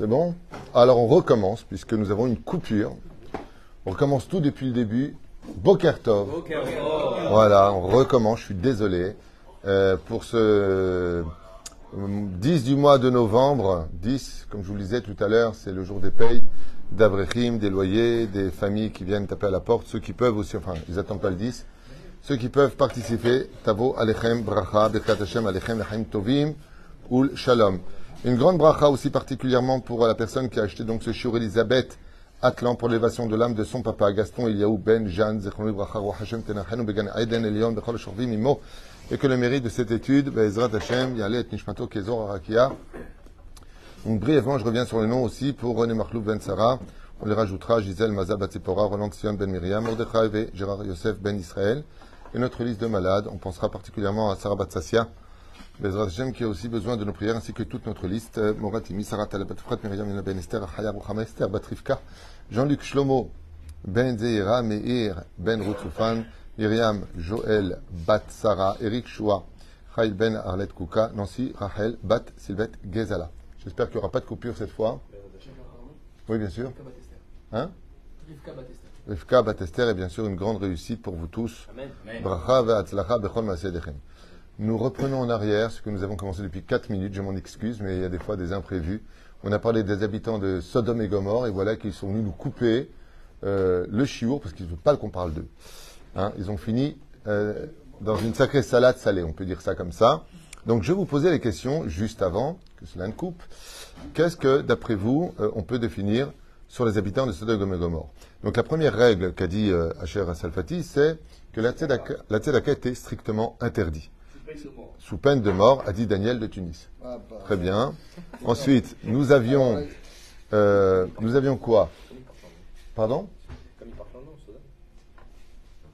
C'est bon? Alors on recommence, puisque nous avons une coupure. On recommence tout depuis le début. Bokertov. Voilà, on recommence, je suis désolé. Euh, pour ce 10 du mois de novembre, 10, comme je vous le disais tout à l'heure, c'est le jour des payes, d'Abrechim, des loyers, des familles qui viennent taper à la porte, ceux qui peuvent aussi, enfin, ils attendent pas le 10, ceux qui peuvent participer, Tavo Alechem Bracha, Birkat Hashem Alechem Lachaim Tovim, Ul Shalom. Une grande bracha aussi particulièrement pour la personne qui a acheté donc ce shiur Elisabeth Atlan pour l'élévation de l'âme de son papa, Gaston Eliaou Ben Jeanne, Zechron Bracha, Hashem Tenachenu Began Aiden Elion, Bechol Shorvim Imo, et que le mérite de cette étude, Bezrat Hashem, Yalet Nishmato Kezor Arakia. Donc brièvement, je reviens sur le nom aussi pour René Marlouk Ben Sarah. On les rajoutera Gisèle Mazal Batsipora, Roland Sion Ben Miriam, Mordechai Gérard Yosef Ben Israël. Et notre liste de malades, on pensera particulièrement à Sarah Batsassia, Bezrat Hashem qui a aussi besoin de nos prières ainsi que toute notre liste. Moratimi, Sarah Talabatfrat, Miriam Yana Ben Esther, Chaya Ruchama Esther, Batrifka, Jean-Luc Shlomo, Ben Zeira, Meir, Ben Rutzufan, Myriam, Joël, Bat Sarah, Eric Choua, Chaïl Ben Arlet Kouka, Nancy, Rachel, Bat Sylvette Gezala. J'espère qu'il n'y aura pas de coupure cette fois. Oui, bien sûr. Hein? Rivka Batester est bien sûr une grande réussite pour vous tous. Bracha ve'atzlacha bechol ma'asedechem. Nous reprenons en arrière ce que nous avons commencé depuis 4 minutes. Je m'en excuse, mais il y a des fois des imprévus. On a parlé des habitants de Sodome et Gomorre, et voilà qu'ils sont venus nous couper euh, le chiour, parce qu'ils ne veulent pas qu'on parle d'eux. Hein, ils ont fini euh, dans une sacrée salade salée, on peut dire ça comme ça. Donc je vous poser les questions juste avant que cela ne coupe. Qu'est-ce que, d'après vous, euh, on peut définir sur les habitants de Sodome et Gomorre? Donc la première règle qu'a dit Asher Asalfati, c'est que la tzedaka, la tzedaka était strictement interdite. Sous peine de mort, a dit Daniel de Tunis. Très bien. Ensuite, nous avions, euh, nous avions quoi? Pardon?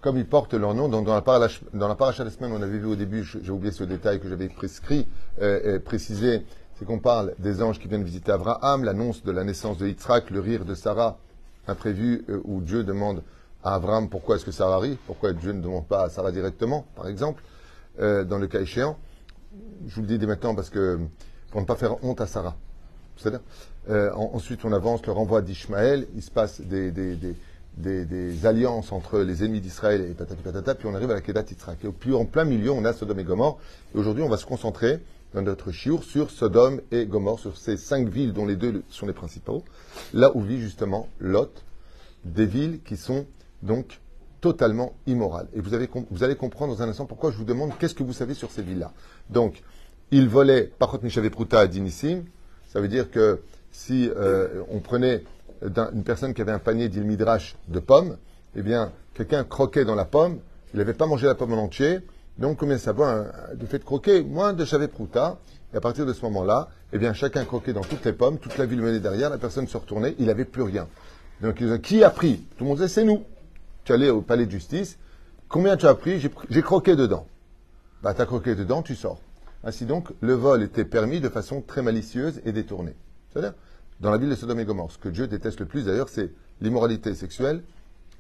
Comme ils portent leur nom, donc dans la paracha, dans la paracha de la semaine, on avait vu au début, j'ai oublié ce détail que j'avais prescrit, euh, précisé, c'est qu'on parle des anges qui viennent visiter Abraham, l'annonce de la naissance de Yitzhak, le rire de Sarah, imprévu, euh, où Dieu demande à Abraham pourquoi est-ce que Sarah rit, pourquoi Dieu ne demande pas à Sarah directement, par exemple, euh, dans le cas échéant. Je vous le dis dès maintenant parce que, pour ne pas faire honte à Sarah. C'est-à-dire, ensuite on avance, le renvoi d'Ishmaël, il se passe des, alliances entre les ennemis d'Israël et patati patata, puis on arrive à la Kedat Yitzhak. Et puis en plein milieu, on a Sodome et Gomorre. Et aujourd'hui, on va se concentrer dans notre chiour sur Sodome et Gomorre, sur ces cinq villes dont les deux sont les principaux, là où vit justement Lot, des villes qui sont donc totalement immorales. Et vous, allez comprendre dans un instant pourquoi je vous demande qu'est-ce que vous savez sur ces villes-là. Donc, ils volaient, par Mishavé Pruta à Dinissim, ça veut dire que si euh, on prenait une personne qui avait un panier d'il midrash de pommes, eh bien, quelqu'un croquait dans la pomme, il n'avait pas mangé la pomme en entier, donc combien ça vaut du fait de croquer Moins de chavé prouta. Et à partir de ce moment-là, eh bien, chacun croquait dans toutes les pommes, toute la ville menait derrière, la personne se retournait, il n'avait plus rien. Donc, il qui a pris? Tout le monde disait, c'est nous. Tu allais au palais de justice, combien tu as pris J'ai croqué dedans. Bah, tu as croqué dedans, tu sors. Ainsi donc, le vol était permis de façon très malicieuse et détournée. C'est-à-dire, dans la ville de Sodome et Gomorre. Ce que Dieu déteste le plus d'ailleurs, c'est l'immoralité sexuelle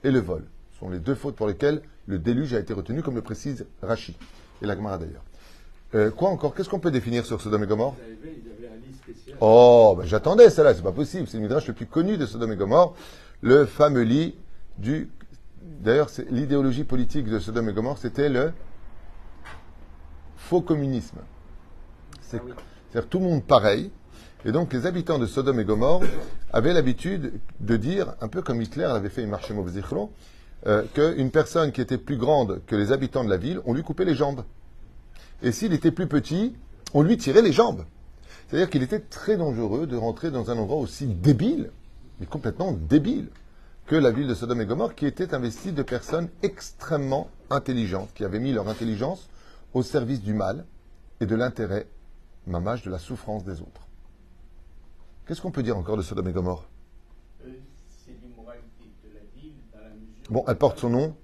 et le vol. Ce sont les deux fautes pour lesquelles le déluge a été retenu, comme le précise Rachi et l'Agmara d'ailleurs. Euh, quoi encore? Qu'est-ce qu'on peut définir sur Sodome et Gomorre? Oh, ben j'attendais celle-là, c'est pas possible. C'est le midrash le plus connu de Sodome et Gomorre, le fameux lit du. D'ailleurs, l'idéologie politique de Sodome et Gomorre, c'était le faux communisme. C'est, à dire tout le monde pareil, et donc les habitants de Sodome et Gomorre avaient l'habitude de dire, un peu comme Hitler avait fait une marche Zichron, euh, qu'une personne qui était plus grande que les habitants de la ville, on lui coupait les jambes. Et s'il était plus petit, on lui tirait les jambes. C'est-à-dire qu'il était très dangereux de rentrer dans un endroit aussi débile, mais complètement débile, que la ville de Sodome et Gomorre, qui était investie de personnes extrêmement intelligentes, qui avaient mis leur intelligence au service du mal et de l'intérêt, mamage, de la souffrance des autres. Qu'est-ce qu'on peut dire encore de Sodome et Gomorre? Bon, elle porte son nom.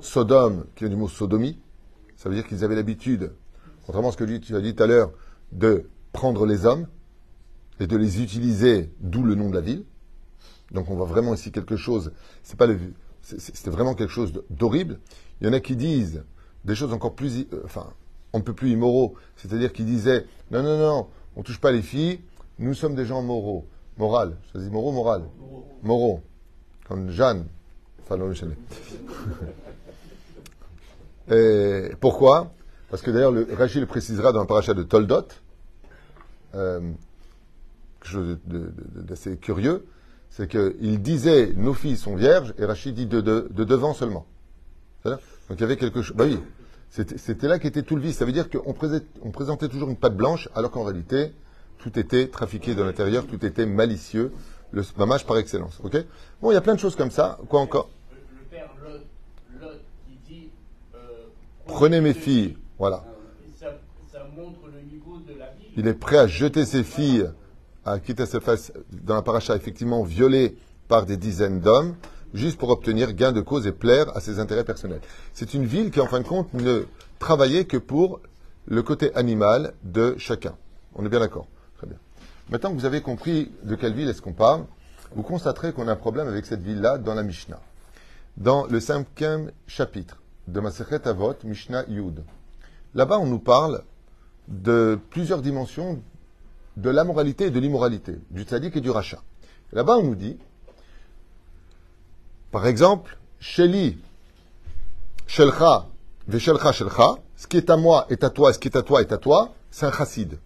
Sodome, qui est du mot sodomie. Ça veut dire qu'ils avaient l'habitude, contrairement à ce que tu as dit tout à l'heure, de prendre les hommes et de les utiliser, d'où le nom de la ville. Donc on voit vraiment ici quelque chose. C'est pas le, c'était vraiment quelque chose d'horrible. Il y en a qui disent des choses encore plus, euh, enfin, on ne peut plus immoraux. C'est-à-dire qu'ils disaient non, non, non, on touche pas les filles. Nous sommes des gens moraux. Moral. Je dis moraux, moral. Moraux. Comme Jeanne. Fallon Et pourquoi? Parce que d'ailleurs, Rachid le précisera dans le parachat de Toldot. Euh, quelque chose d'assez curieux. C'est qu'il disait nos filles sont vierges et Rachid dit de, de devant seulement. Donc il y avait quelque chose. Bah oui, c'était là qu'était tout le vice. Ça veut dire qu'on présentait, toujours une pâte blanche, alors qu'en réalité, tout était trafiqué de l'intérieur, tout était malicieux, le mamage par excellence. Ok? Bon, il y a plein de choses comme ça. Quoi encore? Le, père Lot, qui dit euh, Prenez mes filles. Voilà. Ça, montre le niveau de la vie. Il est prêt à jeter ses filles, à quitter se face dans un paracha effectivement violé par des dizaines d'hommes juste pour obtenir gain de cause et plaire à ses intérêts personnels. C'est une ville qui, en fin de compte, ne travaillait que pour le côté animal de chacun. On est bien d'accord Très bien. Maintenant que vous avez compris de quelle ville est-ce qu'on parle, vous constaterez qu'on a un problème avec cette ville-là dans la Mishnah. Dans le cinquième chapitre de Masechet Avot, Mishnah Yud. Là-bas, on nous parle de plusieurs dimensions de la moralité et de l'immoralité, du tzaddik et du rachat. Là-bas, on nous dit par exemple, Sheli, Shelcha, Veshelcha, Shelcha, ce qui est à moi est à toi, ce qui est à toi est à toi, c'est un chassid.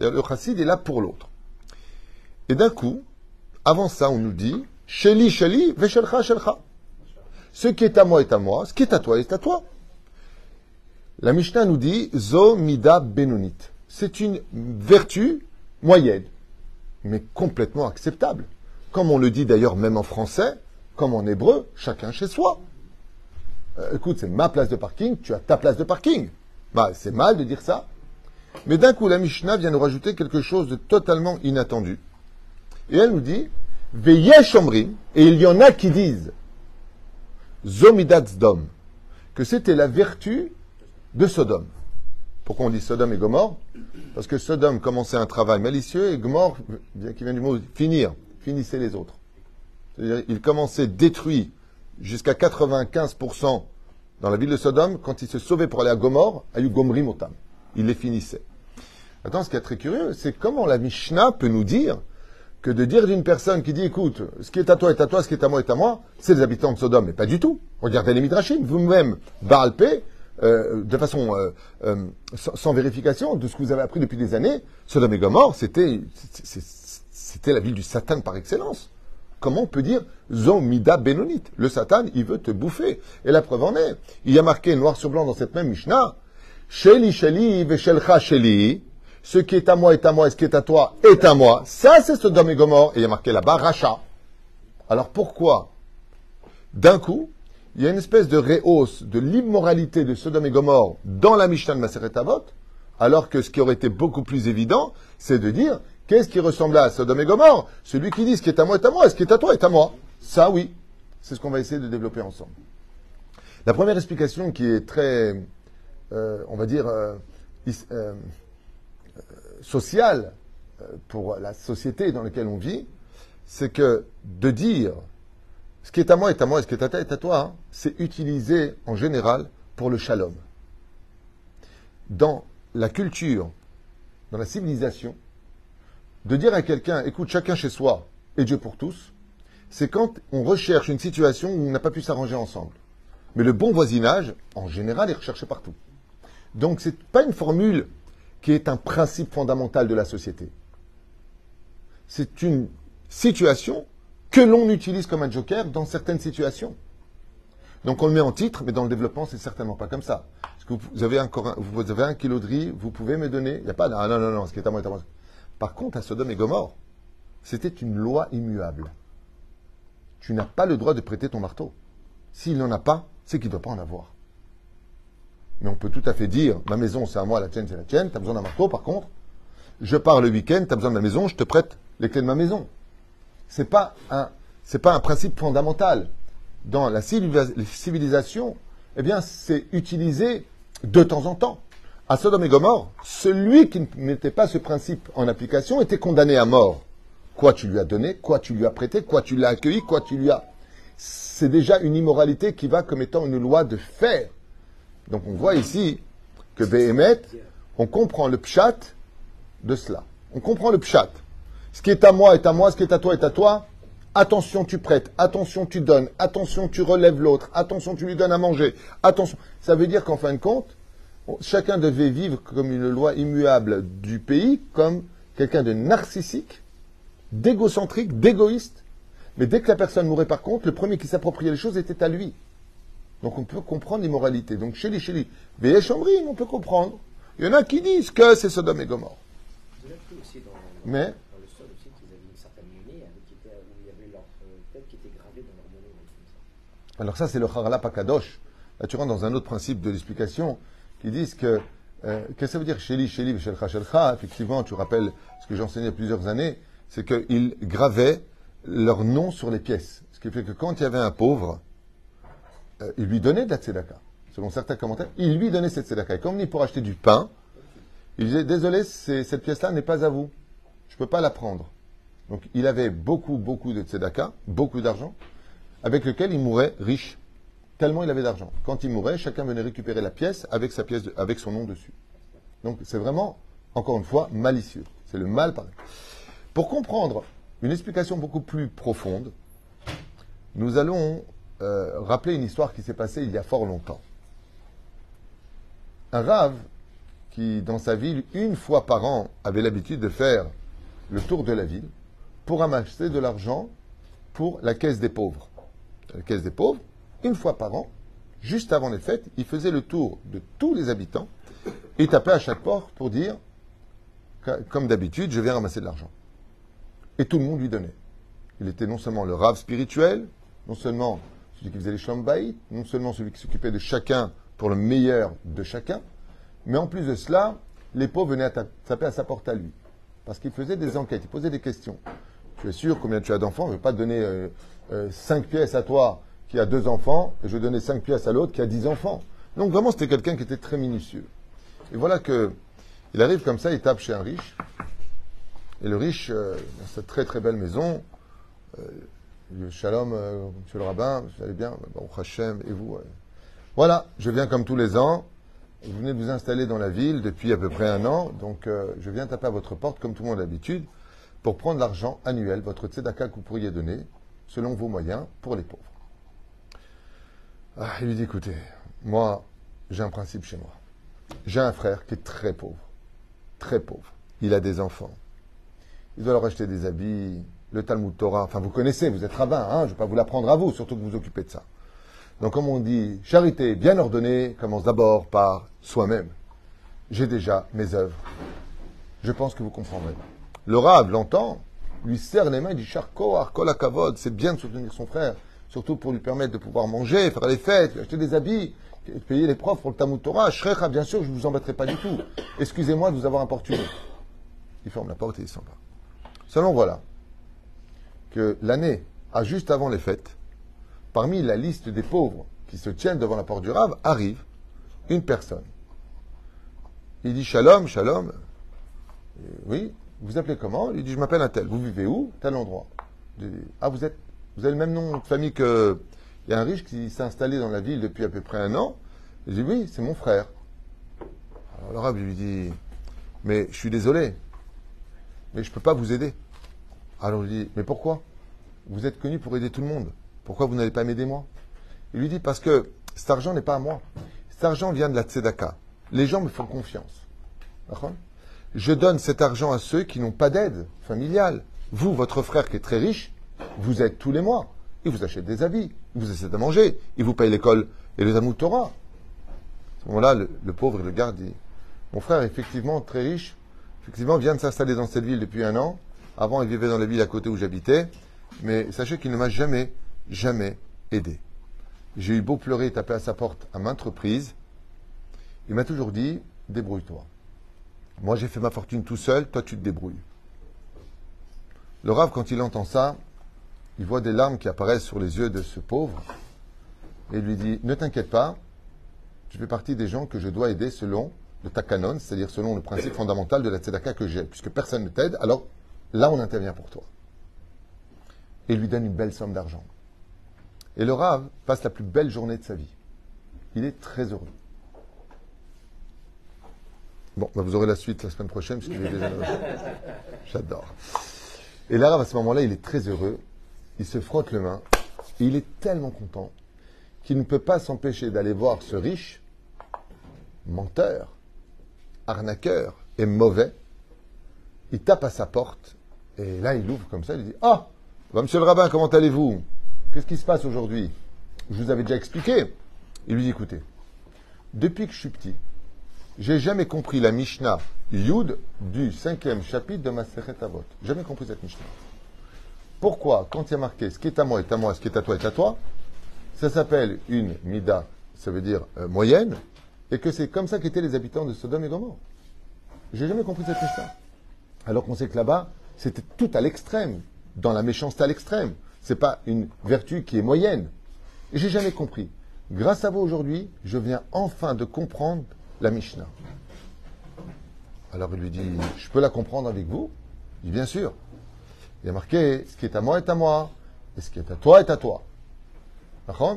Le chassid est là pour l'autre. Et d'un coup, avant ça, on nous dit Sheli, Sheli, Veshelcha, Shelcha. Ce qui est à moi est à moi, ce qui est à toi est à toi. La Mishnah nous dit Zo Benonit. C'est une vertu moyenne, mais complètement acceptable. Comme on le dit d'ailleurs même en français, comme en hébreu, chacun chez soi. Euh, écoute, c'est ma place de parking, tu as ta place de parking. Bah, c'est mal de dire ça. Mais d'un coup, la Mishnah vient nous rajouter quelque chose de totalement inattendu. Et elle nous dit, Veyesh et il y en a qui disent, Zomidatzdom, que c'était la vertu de Sodome. Pourquoi on dit Sodome et Gomorre? Parce que Sodome commençait un travail malicieux et Gomorre, qui vient du mot finir, finissait les autres. C'est-à-dire, il commençait détruit jusqu'à 95% dans la ville de Sodome. Quand il se sauvait pour aller à Gomorre, à Gomri Motam. Il les finissait. Attends, ce qui est très curieux, c'est comment la Mishnah peut nous dire que de dire d'une personne qui dit, écoute, ce qui est à toi est à toi, ce qui est à moi est à moi, c'est les habitants de Sodome. Mais pas du tout. Regardez les Midrashim. Vous-même, Baalpé, euh, de façon euh, euh, sans, vérification de ce que vous avez appris depuis des années, Sodome et Gomorre, c'était c'était la ville du Satan par excellence. Comment on peut dire Zomida Benonit Le Satan, il veut te bouffer. Et la preuve en est. Il y a marqué noir sur blanc dans cette même Mishnah Sheli Sheli Veshelcha Sheli. Ce qui est à moi est à moi et ce qui est à toi est à moi. Ça, c'est Sodome et Gomorre. Et il y a marqué là-bas Racha. Alors pourquoi? D'un coup, il y a une espèce de réhausse de l'immoralité de Sodome et Gomorre dans la Mishnah de Maseret Avot, alors que ce qui aurait été beaucoup plus évident, c'est de dire Qu'est-ce qui ressemble à Sodome et Gomorre? Celui qui dit ce qui est à moi est à moi, et ce qui est à toi est à moi. Ça, oui. C'est ce qu'on va essayer de développer ensemble. La première explication qui est très, euh, on va dire, euh, euh, sociale pour la société dans laquelle on vit, c'est que de dire ce qui est à moi est à moi et ce qui est à toi est à toi, hein, c'est utilisé en général pour le shalom. Dans la culture, dans la civilisation, de dire à quelqu'un, écoute, chacun chez soi et Dieu pour tous, c'est quand on recherche une situation où on n'a pas pu s'arranger ensemble. Mais le bon voisinage, en général, est recherché partout. Donc, ce n'est pas une formule qui est un principe fondamental de la société. C'est une situation que l'on utilise comme un joker dans certaines situations. Donc on le met en titre, mais dans le développement, c'est certainement pas comme ça. Est-ce que vous avez, un, vous avez un kilo de riz, vous pouvez me donner Il n'y a pas non, non, non, non, ce qui est à moi est à moi. Par contre, à Sodome et Gomorre, c'était une loi immuable. Tu n'as pas le droit de prêter ton marteau. S'il n'en a pas, c'est qu'il ne doit pas en avoir. Mais on peut tout à fait dire, ma maison c'est à moi, la tienne c'est la tienne, tu as besoin d'un marteau par contre, je pars le week-end, tu as besoin de ma maison, je te prête les clés de ma maison. Ce n'est pas, un, principe fondamental. Dans la civilisation, eh bien, c'est utilisé de temps en temps à Sodome et Gomorre, celui qui ne mettait pas ce principe en application était condamné à mort. Quoi tu lui as donné, quoi tu lui as prêté, quoi tu l'as accueilli, quoi tu lui as... C'est déjà une immoralité qui va comme étant une loi de fer. Donc on voit ici que Béhémet, on comprend le pshat de cela. On comprend le pshat. Ce qui est à moi est à moi, ce qui est à toi est à toi. Attention, tu prêtes. Attention, tu donnes. Attention, tu relèves l'autre. Attention, tu lui donnes à manger. Attention. Ça veut dire qu'en fin de compte, chacun devait vivre comme une loi immuable du pays, comme quelqu'un de narcissique, d'égocentrique, d'égoïste. Mais dès que la personne mourait par contre, le premier qui s'appropriait les choses était à lui. Donc on peut comprendre l'immoralité. Donc chez les chez les on peut comprendre. Il y en a qui disent que c'est Sodome et Gomorre. Mais Alors ça, c'est le Harala Pakadosh. Là, tu rentres dans un autre principe de l'explication qui disent que euh, qu'est-ce que ça veut dire Sheli, Sheli, Shelcha, Shelcha? Effectivement, tu rappelles ce que j'ai enseigné il y plusieurs années, c'est qu'ils gravaient leur nom sur les pièces. Ce qui fait que quand il y avait un pauvre, euh, il lui donnait de la tzedaka. Selon certains commentaires, il lui donnait cette tzedaka. Et comme il pour acheter du pain, il disait Désolé, cette pièce-là n'est pas à vous. Je ne peux pas la prendre. Donc il avait beaucoup, beaucoup de tzedaka, beaucoup d'argent avec lequel il mourait riche, tellement il avait d'argent. Quand il mourait, chacun venait récupérer la pièce avec, sa pièce avec son nom dessus. Donc c'est vraiment, encore une fois, malicieux. C'est le mal pareil. Pour comprendre une explication beaucoup plus profonde, nous allons euh, rappeler une histoire qui s'est passée il y a fort longtemps. Un rave qui, dans sa ville, une fois par an, avait l'habitude de faire le tour de la ville pour amasser de l'argent pour la caisse des pauvres la caisse des pauvres, une fois par an, juste avant les fêtes, il faisait le tour de tous les habitants et tapait à chaque porte pour dire, comme d'habitude, je viens ramasser de l'argent. Et tout le monde lui donnait. Il était non seulement le rave spirituel, non seulement celui qui faisait les shlambaïs, non seulement celui qui s'occupait de chacun pour le meilleur de chacun, mais en plus de cela, les pauvres venaient taper à sa porte à lui. Parce qu'il faisait des enquêtes, il posait des questions. Tu es sûr combien tu as d'enfants Je ne vais pas te donner euh, euh, cinq pièces à toi qui a deux enfants, et je vais donner cinq pièces à l'autre qui a dix enfants. Donc vraiment, c'était quelqu'un qui était très minutieux. Et voilà que il arrive comme ça, il tape chez un riche. Et le riche, euh, dans cette très très belle maison, euh, Shalom, monsieur le rabbin, vous allez bien Bon, Hachem, et vous Voilà, je viens comme tous les ans. Vous venez de vous installer dans la ville depuis à peu près un an, donc je viens taper à votre porte comme tout le monde d'habitude pour prendre l'argent annuel, votre tzedaka que vous pourriez donner, selon vos moyens, pour les pauvres. Ah, il lui dit, écoutez, moi, j'ai un principe chez moi. J'ai un frère qui est très pauvre, très pauvre. Il a des enfants. Il doit leur acheter des habits, le Talmud Torah. Enfin, vous connaissez, vous êtes rabbin, hein, je ne vais pas vous l'apprendre à vous, surtout que vous vous occupez de ça. Donc, comme on dit, charité bien ordonnée commence d'abord par soi-même. J'ai déjà mes œuvres. Je pense que vous comprendrez. Le rave l'entend, lui serre les mains, il dit Charko, Arkola Kavod, c'est bien de soutenir son frère, surtout pour lui permettre de pouvoir manger, faire les fêtes, acheter des habits, payer les profs pour le Talmud Torah. Shrecha, bien sûr, je ne vous embêterai pas du tout. Excusez-moi de vous avoir importuné. Il ferme la porte et il s'en va. Seulement voilà que l'année, à juste avant les fêtes, parmi la liste des pauvres qui se tiennent devant la porte du Rav, arrive une personne. Il dit Shalom, Shalom. oui, vous appelez comment Il dit Je m'appelle un tel. Vous vivez où Tel endroit. ah, vous êtes. Vous avez le même nom de famille que. Il y a un riche qui s'est installé dans la ville depuis à peu près un an. Il dit Oui, c'est mon frère. Alors l'arabe lui dit Mais je suis désolé, mais je ne peux pas vous aider. Alors il dit Mais pourquoi Vous êtes connu pour aider tout le monde. Pourquoi vous n'allez pas m'aider moi Il lui dit Parce que cet argent n'est pas à moi. Cet argent vient de la tzedaka. Les gens me font confiance. D'accord? Je donne cet argent à ceux qui n'ont pas d'aide familiale. Vous, votre frère qui est très riche, vous aide tous les mois. Il vous achète des habits, il vous essaie de manger, il vous paye l'école et les amours Torah. À ce moment-là, le, pauvre le garde dit Mon frère effectivement très riche, effectivement vient de s'installer dans cette ville depuis un an. Avant, il vivait dans la ville à côté où j'habitais, mais sachez qu'il ne m'a jamais, jamais aidé. J'ai eu beau pleurer et taper à sa porte à maintes reprises. Il m'a toujours dit Débrouille-toi. Moi, j'ai fait ma fortune tout seul, toi, tu te débrouilles. Le rave, quand il entend ça, il voit des larmes qui apparaissent sur les yeux de ce pauvre et lui dit Ne t'inquiète pas, tu fais partie des gens que je dois aider selon le takanon, c'est-à-dire selon le principe fondamental de la tzedaka que j'ai, puisque personne ne t'aide, alors là, on intervient pour toi. Et il lui donne une belle somme d'argent. Et le rave passe la plus belle journée de sa vie. Il est très heureux. Bon, bah, vous aurez la suite la semaine prochaine, puisqu'il est déjà J'adore. Et l'arabe, à ce moment-là, il est très heureux. Il se frotte les mains. Et il est tellement content qu'il ne peut pas s'empêcher d'aller voir ce riche, menteur, arnaqueur et mauvais. Il tape à sa porte. Et là, il ouvre comme ça. Il dit Ah, bah, monsieur le rabbin, comment allez-vous? Qu'est-ce qui se passe aujourd'hui? Je vous avais déjà expliqué. Il lui dit Écoutez, depuis que je suis petit, j'ai jamais compris la Mishnah Yud du cinquième chapitre de Maseret Avot. Jamais compris cette Mishnah. Pourquoi, quand il y a marqué ce qui est à moi est à moi, ce qui est à toi est à toi, ça s'appelle une Mida, ça veut dire euh, moyenne, et que c'est comme ça qu'étaient les habitants de Sodome et Gomorre. J'ai jamais compris cette Mishnah. Alors qu'on sait que là-bas, c'était tout à l'extrême, dans la méchanceté à l'extrême. C'est pas une vertu qui est moyenne. J'ai jamais compris. Grâce à vous aujourd'hui, je viens enfin de comprendre la Mishnah. Alors il lui dit, je peux la comprendre avec vous Il dit, bien sûr. Il a marqué, ce qui est à moi est à moi, et ce qui est à toi est à toi.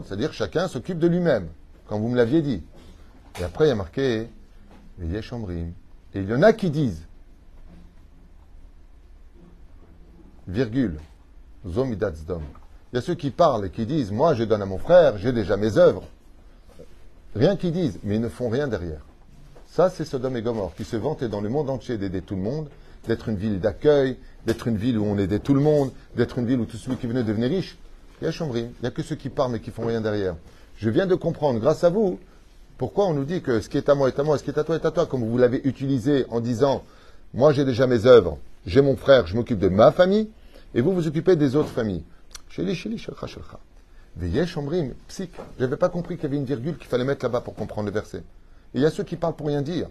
C'est-à-dire chacun s'occupe de lui-même, comme vous me l'aviez dit. Et après, il y a marqué. Et il y en a qui disent, virgule, Zomidatzdom. Il y a ceux qui parlent et qui disent, moi je donne à mon frère, j'ai déjà mes œuvres. Rien qu'ils disent, mais ils ne font rien derrière. Ça, c'est Sodome et Gomorre, qui se vantaient dans le monde entier d'aider tout le monde, d'être une ville d'accueil, d'être une ville où on aidait tout le monde, d'être une ville où tout celui qui venait devenir riche. Il y a Chambry, il n'y a que ceux qui parlent mais qui font rien derrière. Je viens de comprendre, grâce à vous, pourquoi on nous dit que ce qui est à moi est à moi, ce qui est à toi est à toi, comme vous l'avez utilisé en disant, moi j'ai déjà mes œuvres, j'ai mon frère, je m'occupe de ma famille, et vous vous occupez des autres familles. Sheli, sheli, shalcha, shalcha. Veyesh omrim, psik. Je n'avais pas compris qu'il y avait une virgule qu'il fallait mettre là-bas pour comprendre le verset. Et il y a ceux qui parlent pour rien dire.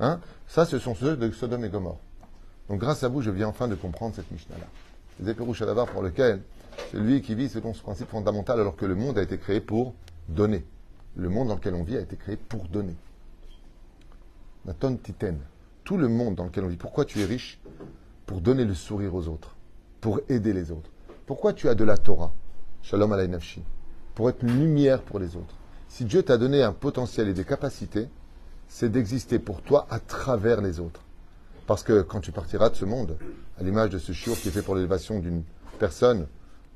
Hein Ça, ce sont ceux de Sodome et Gomorre. Donc, grâce à vous, je viens enfin de comprendre cette Mishnah-là. Les éperouches à pour lequel c'est lui qui vit selon ce principe fondamental alors que le monde a été créé pour donner. Le monde dans lequel on vit a été créé pour donner. Naton Titen. Tout le monde dans lequel on vit. Pourquoi tu es riche? Pour donner le sourire aux autres. Pour aider les autres. Pourquoi tu as de la Torah? Shalom alay nafshi. Pour être une lumière pour les autres. Si Dieu t'a donné un potentiel et des capacités, c'est d'exister pour toi à travers les autres. Parce que quand tu partiras de ce monde, à l'image de ce chiour qui est fait pour l'élévation d'une personne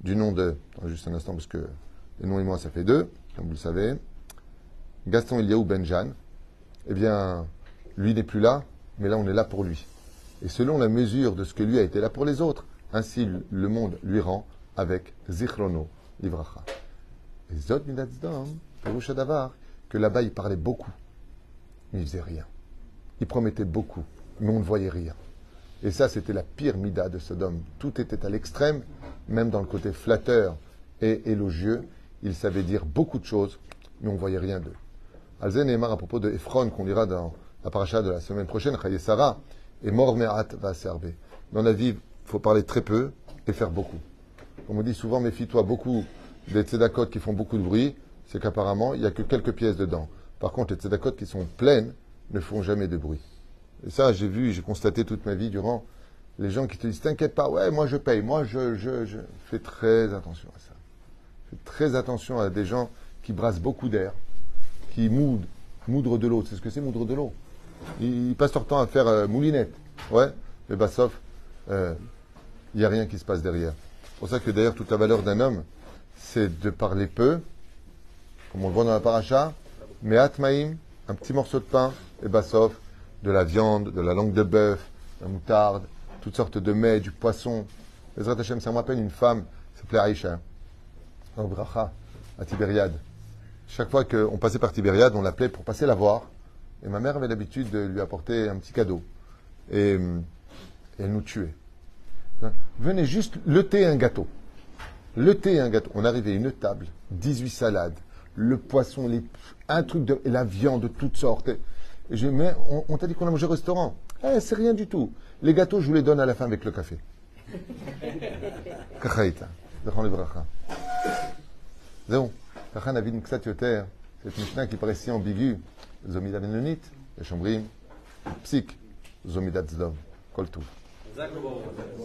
du nom de. juste un instant, parce que les noms et moi, ça fait deux, comme vous le savez. Gaston Eliaou Benjan, eh bien, lui n'est plus là, mais là, on est là pour lui. Et selon la mesure de ce que lui a été là pour les autres, ainsi le monde lui rend avec Zichrono Livracha. Et Zod Que là-bas il parlait beaucoup, mais il faisait rien. Il promettait beaucoup, mais on ne voyait rien. Et ça, c'était la pire mida de Sodome. Tout était à l'extrême, même dans le côté flatteur et élogieux. Il savait dire beaucoup de choses, mais on ne voyait rien d'eux. Alzen et à propos de Ephron, qu'on lira dans la paracha de la semaine prochaine, Sarah, et Mor Me'at va servir. Dans la vie, il faut parler très peu et faire beaucoup. On me dit souvent, méfie-toi beaucoup des tzedakot qui font beaucoup de bruit, c'est qu'apparemment, il n'y a que quelques pièces dedans. Par contre, les tzedakot qui sont pleines ne font jamais de bruit. Et ça, j'ai vu, j'ai constaté toute ma vie durant les gens qui te disent T'inquiète pas, ouais, moi je paye, moi je, je. Fais très attention à ça. Fais très attention à des gens qui brassent beaucoup d'air, qui moudent, moudrent de l'eau. C'est ce que c'est moudre de l'eau? Ils, passent leur temps à faire euh, moulinette. Ouais, mais bah sauf, euh, il n'y a rien qui se passe derrière. C'est pour ça que d'ailleurs, toute la valeur d'un homme, c'est de parler peu, comme on le voit dans la paracha, mais atmaïm, un petit morceau de pain, et bassof, de la viande, de la langue de bœuf, la moutarde, toutes sortes de mets, du poisson. Ezrat Hashem, ça me rappelle une femme, s'appelait Aïcha, au Bracha, à Tibériade. Chaque fois qu'on passait par Tibériade, on l'appelait pour passer la voir. Et ma mère avait l'habitude de lui apporter un petit cadeau. Et, et elle nous tuait. Venez juste le thé et un gâteau. Le thé et un gâteau. On arrivait à une table, 18 salades, le poisson, un truc de la viande de toutes sortes. Et on, t'a dit qu'on a mangé au restaurant. Eh, c'est rien du tout. Les gâteaux, je vous les donne à la fin avec le café. Cette Mishnah qui.